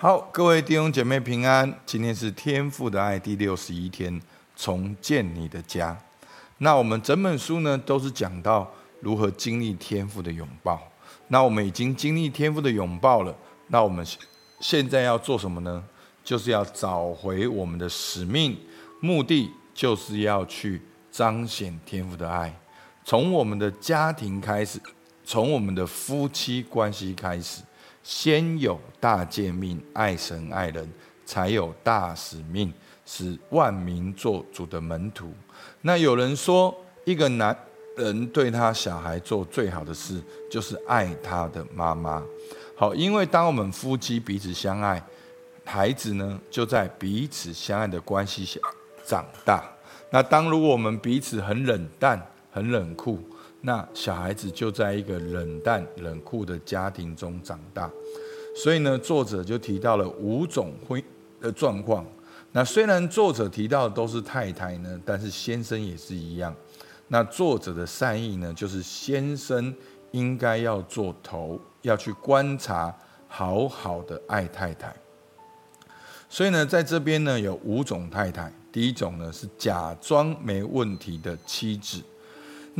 好，各位弟兄姐妹平安。今天是天父的爱第六十一天，重建你的家。那我们整本书呢，都是讲到如何经历天父的拥抱。那我们已经经历天父的拥抱了，那我们现在要做什么呢？就是要找回我们的使命，目的就是要去彰显天父的爱，从我们的家庭开始，从我们的夫妻关系开始。先有大诫命，爱神爱人，才有大使命，使万民做主的门徒。那有人说，一个男人对他小孩做最好的事，就是爱他的妈妈。好，因为当我们夫妻彼此相爱，孩子呢就在彼此相爱的关系下长大。那当如果我们彼此很冷淡、很冷酷，那小孩子就在一个冷淡冷酷的家庭中长大，所以呢，作者就提到了五种婚的状况。那虽然作者提到的都是太太呢，但是先生也是一样。那作者的善意呢，就是先生应该要做头，要去观察，好好的爱太太。所以呢，在这边呢，有五种太太。第一种呢，是假装没问题的妻子。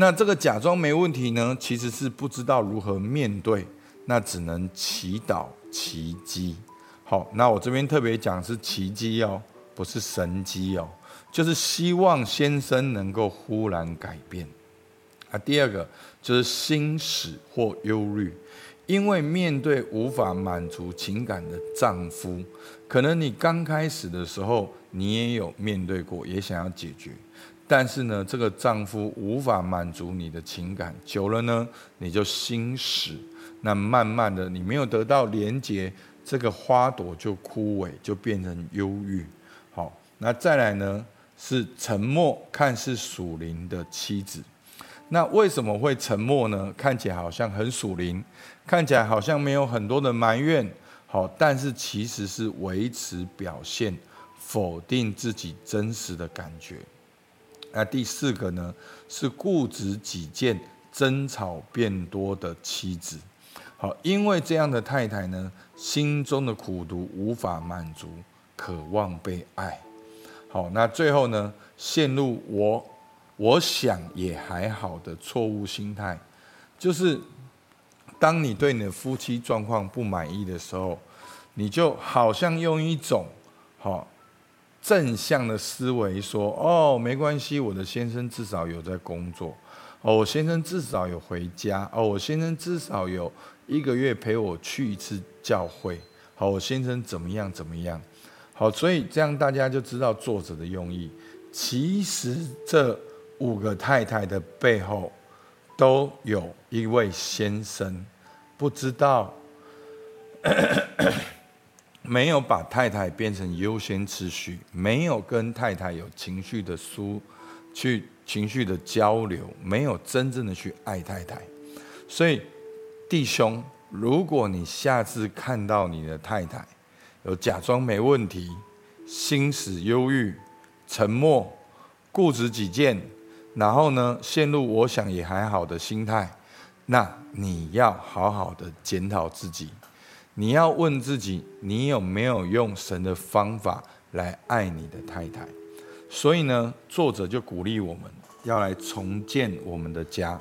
那这个假装没问题呢，其实是不知道如何面对，那只能祈祷奇迹。好，那我这边特别讲是奇迹哦，不是神迹哦，就是希望先生能够忽然改变。啊，第二个就是心死或忧虑，因为面对无法满足情感的丈夫，可能你刚开始的时候你也有面对过，也想要解决。但是呢，这个丈夫无法满足你的情感，久了呢，你就心死。那慢慢的，你没有得到连接，这个花朵就枯萎，就变成忧郁。好，那再来呢，是沉默，看似属灵的妻子。那为什么会沉默呢？看起来好像很属灵，看起来好像没有很多的埋怨。好，但是其实是维持表现，否定自己真实的感觉。那第四个呢，是固执己见、争吵变多的妻子。好，因为这样的太太呢，心中的苦毒无法满足，渴望被爱。好，那最后呢，陷入我我想也还好的错误心态，就是当你对你的夫妻状况不满意的时候，你就好像用一种好。正向的思维说：“哦，没关系，我的先生至少有在工作，哦，我先生至少有回家，哦，我先生至少有一个月陪我去一次教会，好，我先生怎么样怎么样，好，所以这样大家就知道作者的用意。其实这五个太太的背后，都有一位先生，不知道。”没有把太太变成优先次序，没有跟太太有情绪的疏，去情绪的交流，没有真正的去爱太太。所以，弟兄，如果你下次看到你的太太有假装没问题、心死忧郁、沉默、固执己见，然后呢，陷入我想也还好的心态，那你要好好的检讨自己。你要问自己，你有没有用神的方法来爱你的太太？所以呢，作者就鼓励我们要来重建我们的家。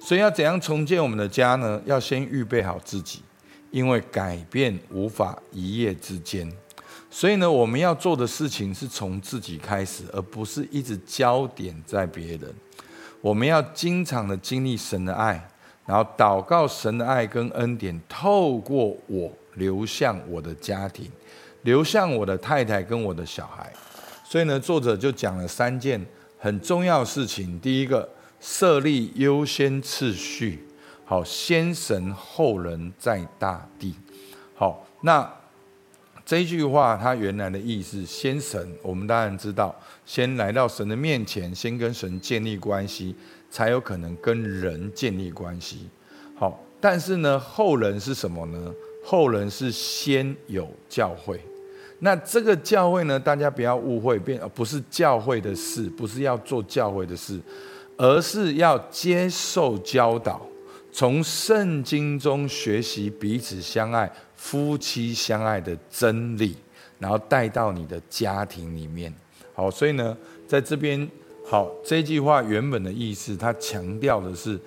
所以要怎样重建我们的家呢？要先预备好自己，因为改变无法一夜之间。所以呢，我们要做的事情是从自己开始，而不是一直焦点在别人。我们要经常的经历神的爱。然后祷告神的爱跟恩典，透过我流向我的家庭，流向我的太太跟我的小孩。所以呢，作者就讲了三件很重要的事情。第一个，设立优先次序，好，先神后人，在大地。好，那这一句话它原来的意思，先神，我们当然知道，先来到神的面前，先跟神建立关系。才有可能跟人建立关系。好，但是呢，后人是什么呢？后人是先有教会。那这个教会呢，大家不要误会，变不是教会的事，不是要做教会的事，而是要接受教导，从圣经中学习彼此相爱，夫妻相爱的真理，然后带到你的家庭里面。好，所以呢，在这边，好，这句话原本的意思，它强调的是，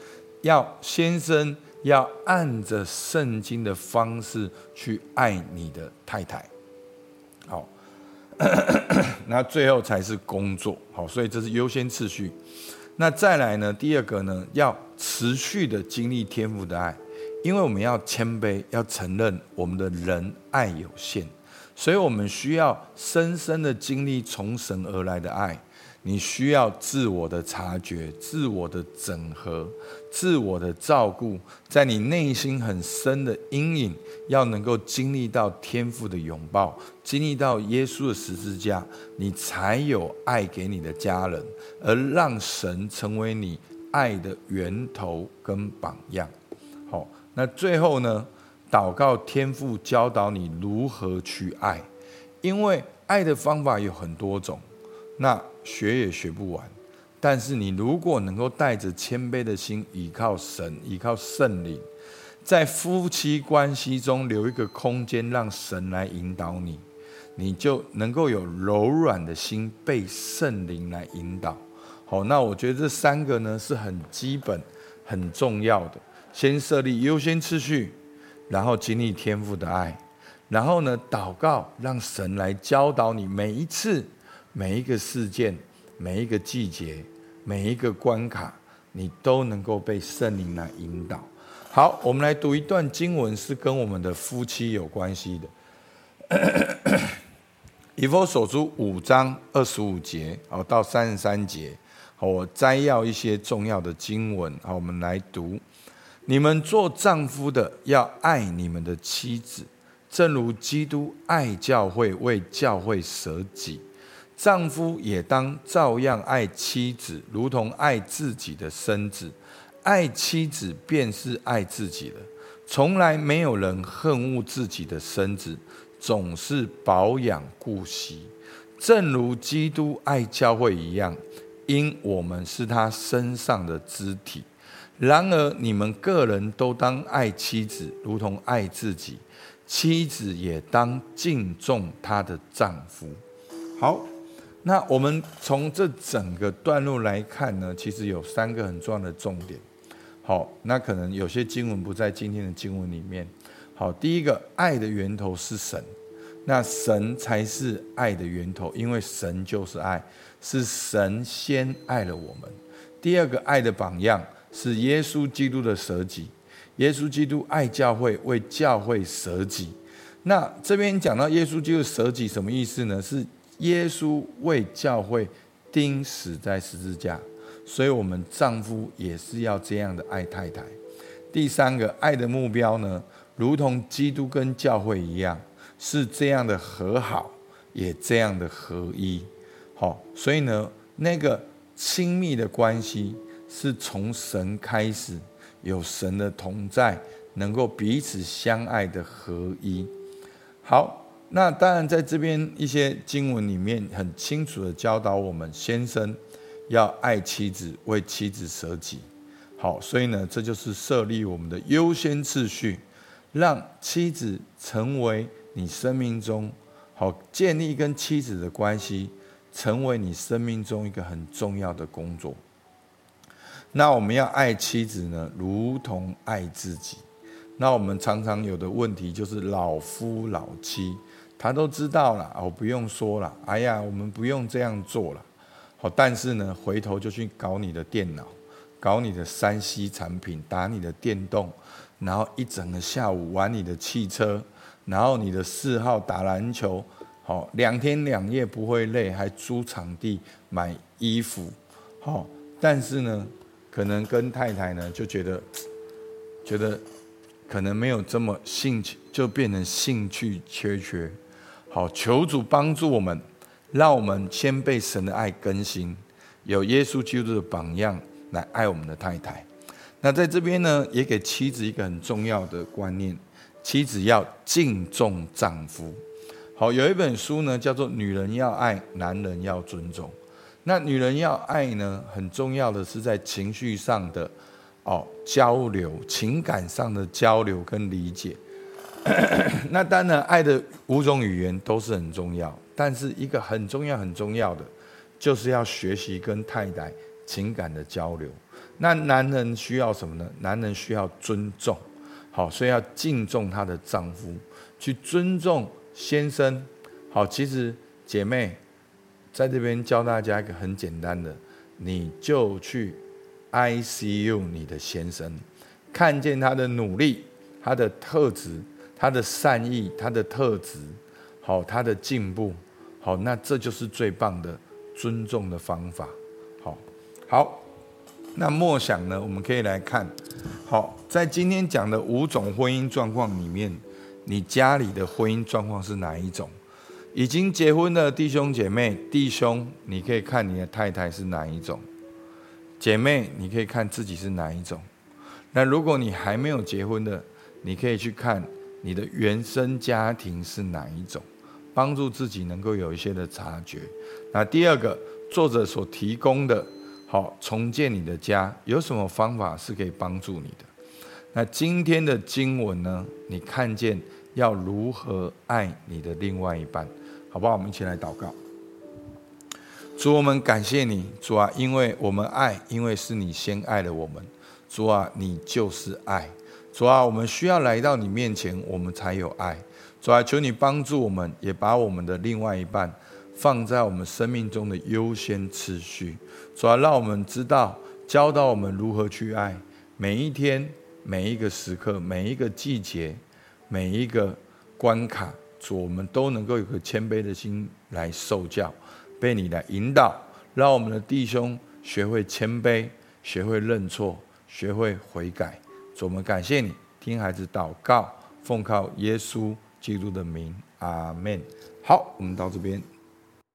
要先生要按着圣经的方式去爱你的太太。好，那最后才是工作。好，所以这是优先次序。那再来呢，第二个呢，要持续的经历天父的爱，因为我们要谦卑，要承认我们的人爱有限。所以我们需要深深的经历从神而来的爱。你需要自我的察觉、自我的整合、自我的照顾，在你内心很深的阴影，要能够经历到天父的拥抱，经历到耶稣的十字架，你才有爱给你的家人，而让神成为你爱的源头跟榜样。那最后呢？祷告天父教导你如何去爱，因为爱的方法有很多种，那学也学不完。但是你如果能够带着谦卑的心，依靠神，依靠圣灵，在夫妻关系中留一个空间，让神来引导你，你就能够有柔软的心被圣灵来引导。好，那我觉得这三个呢是很基本、很重要的。先设立优先次序。然后经历天父的爱，然后呢，祷告，让神来教导你每一次、每一个事件、每一个季节、每一个关卡，你都能够被圣灵来引导。好，我们来读一段经文，是跟我们的夫妻有关系的。以弗所书五章二十五节，好到三十三节，好，我摘要一些重要的经文，好，我们来读。你们做丈夫的要爱你们的妻子，正如基督爱教会，为教会舍己。丈夫也当照样爱妻子，如同爱自己的身子。爱妻子便是爱自己了。从来没有人恨恶自己的身子，总是保养顾惜，正如基督爱教会一样，因我们是他身上的肢体。然而，你们个人都当爱妻子，如同爱自己；妻子也当敬重她的丈夫。好，那我们从这整个段落来看呢，其实有三个很重要的重点。好，那可能有些经文不在今天的经文里面。好，第一个，爱的源头是神，那神才是爱的源头，因为神就是爱，是神先爱了我们。第二个，爱的榜样。是耶稣基督的舍己，耶稣基督爱教会，为教会舍己。那这边讲到耶稣基督舍己什么意思呢？是耶稣为教会钉死在十字架，所以我们丈夫也是要这样的爱太太。第三个爱的目标呢，如同基督跟教会一样，是这样的和好，也这样的合一。好，所以呢，那个亲密的关系。是从神开始，有神的同在，能够彼此相爱的合一。好，那当然在这边一些经文里面很清楚的教导我们，先生要爱妻子，为妻子舍己。好，所以呢，这就是设立我们的优先次序，让妻子成为你生命中好建立跟妻子的关系，成为你生命中一个很重要的工作。那我们要爱妻子呢，如同爱自己。那我们常常有的问题就是老夫老妻，他都知道了，我不用说了。哎呀，我们不用这样做了。好，但是呢，回头就去搞你的电脑，搞你的三 C 产品，打你的电动，然后一整个下午玩你的汽车，然后你的嗜好打篮球，好，两天两夜不会累，还租场地买衣服，好，但是呢。可能跟太太呢就觉得，觉得可能没有这么兴趣，就变成兴趣缺缺。好，求主帮助我们，让我们先被神的爱更新，有耶稣基督的榜样来爱我们的太太。那在这边呢，也给妻子一个很重要的观念：妻子要敬重丈夫。好，有一本书呢叫做《女人要爱，男人要尊重》。那女人要爱呢，很重要的是在情绪上的哦交流，情感上的交流跟理解。那当然，爱的五种语言都是很重要，但是一个很重要、很重要的，就是要学习跟太太情感的交流。那男人需要什么呢？男人需要尊重，好，所以要敬重他的丈夫，去尊重先生。好，其实姐妹在这边教大家一个很简单的，你就去 ICU 你的先生，看见他的努力，他的特质，他的善意，他的特质，好，他的进步，好，那这就是最棒的尊重的方法。好，好。那默想呢？我们可以来看，好，在今天讲的五种婚姻状况里面，你家里的婚姻状况是哪一种？已经结婚的弟兄姐妹，弟兄，你可以看你的太太是哪一种；姐妹，你可以看自己是哪一种。那如果你还没有结婚的，你可以去看你的原生家庭是哪一种，帮助自己能够有一些的察觉。那第二个，作者所提供的。好，重建你的家有什么方法是可以帮助你的？那今天的经文呢？你看见要如何爱你的另外一半，好不好？我们一起来祷告。主，我们感谢你，主啊，因为我们爱，因为是你先爱了我们。主啊，你就是爱。主啊，我们需要来到你面前，我们才有爱。主啊，求你帮助我们，也把我们的另外一半。放在我们生命中的优先次序，主要让我们知道，教导我们如何去爱每一天、每一个时刻、每一个季节、每一个关卡。主，我们都能够有个谦卑的心来受教，被你来引导，让我们的弟兄学会谦卑，学会认错，学会悔改。主，我们感谢你，听孩子祷告，奉靠耶稣基督的名，阿门。好，我们到这边。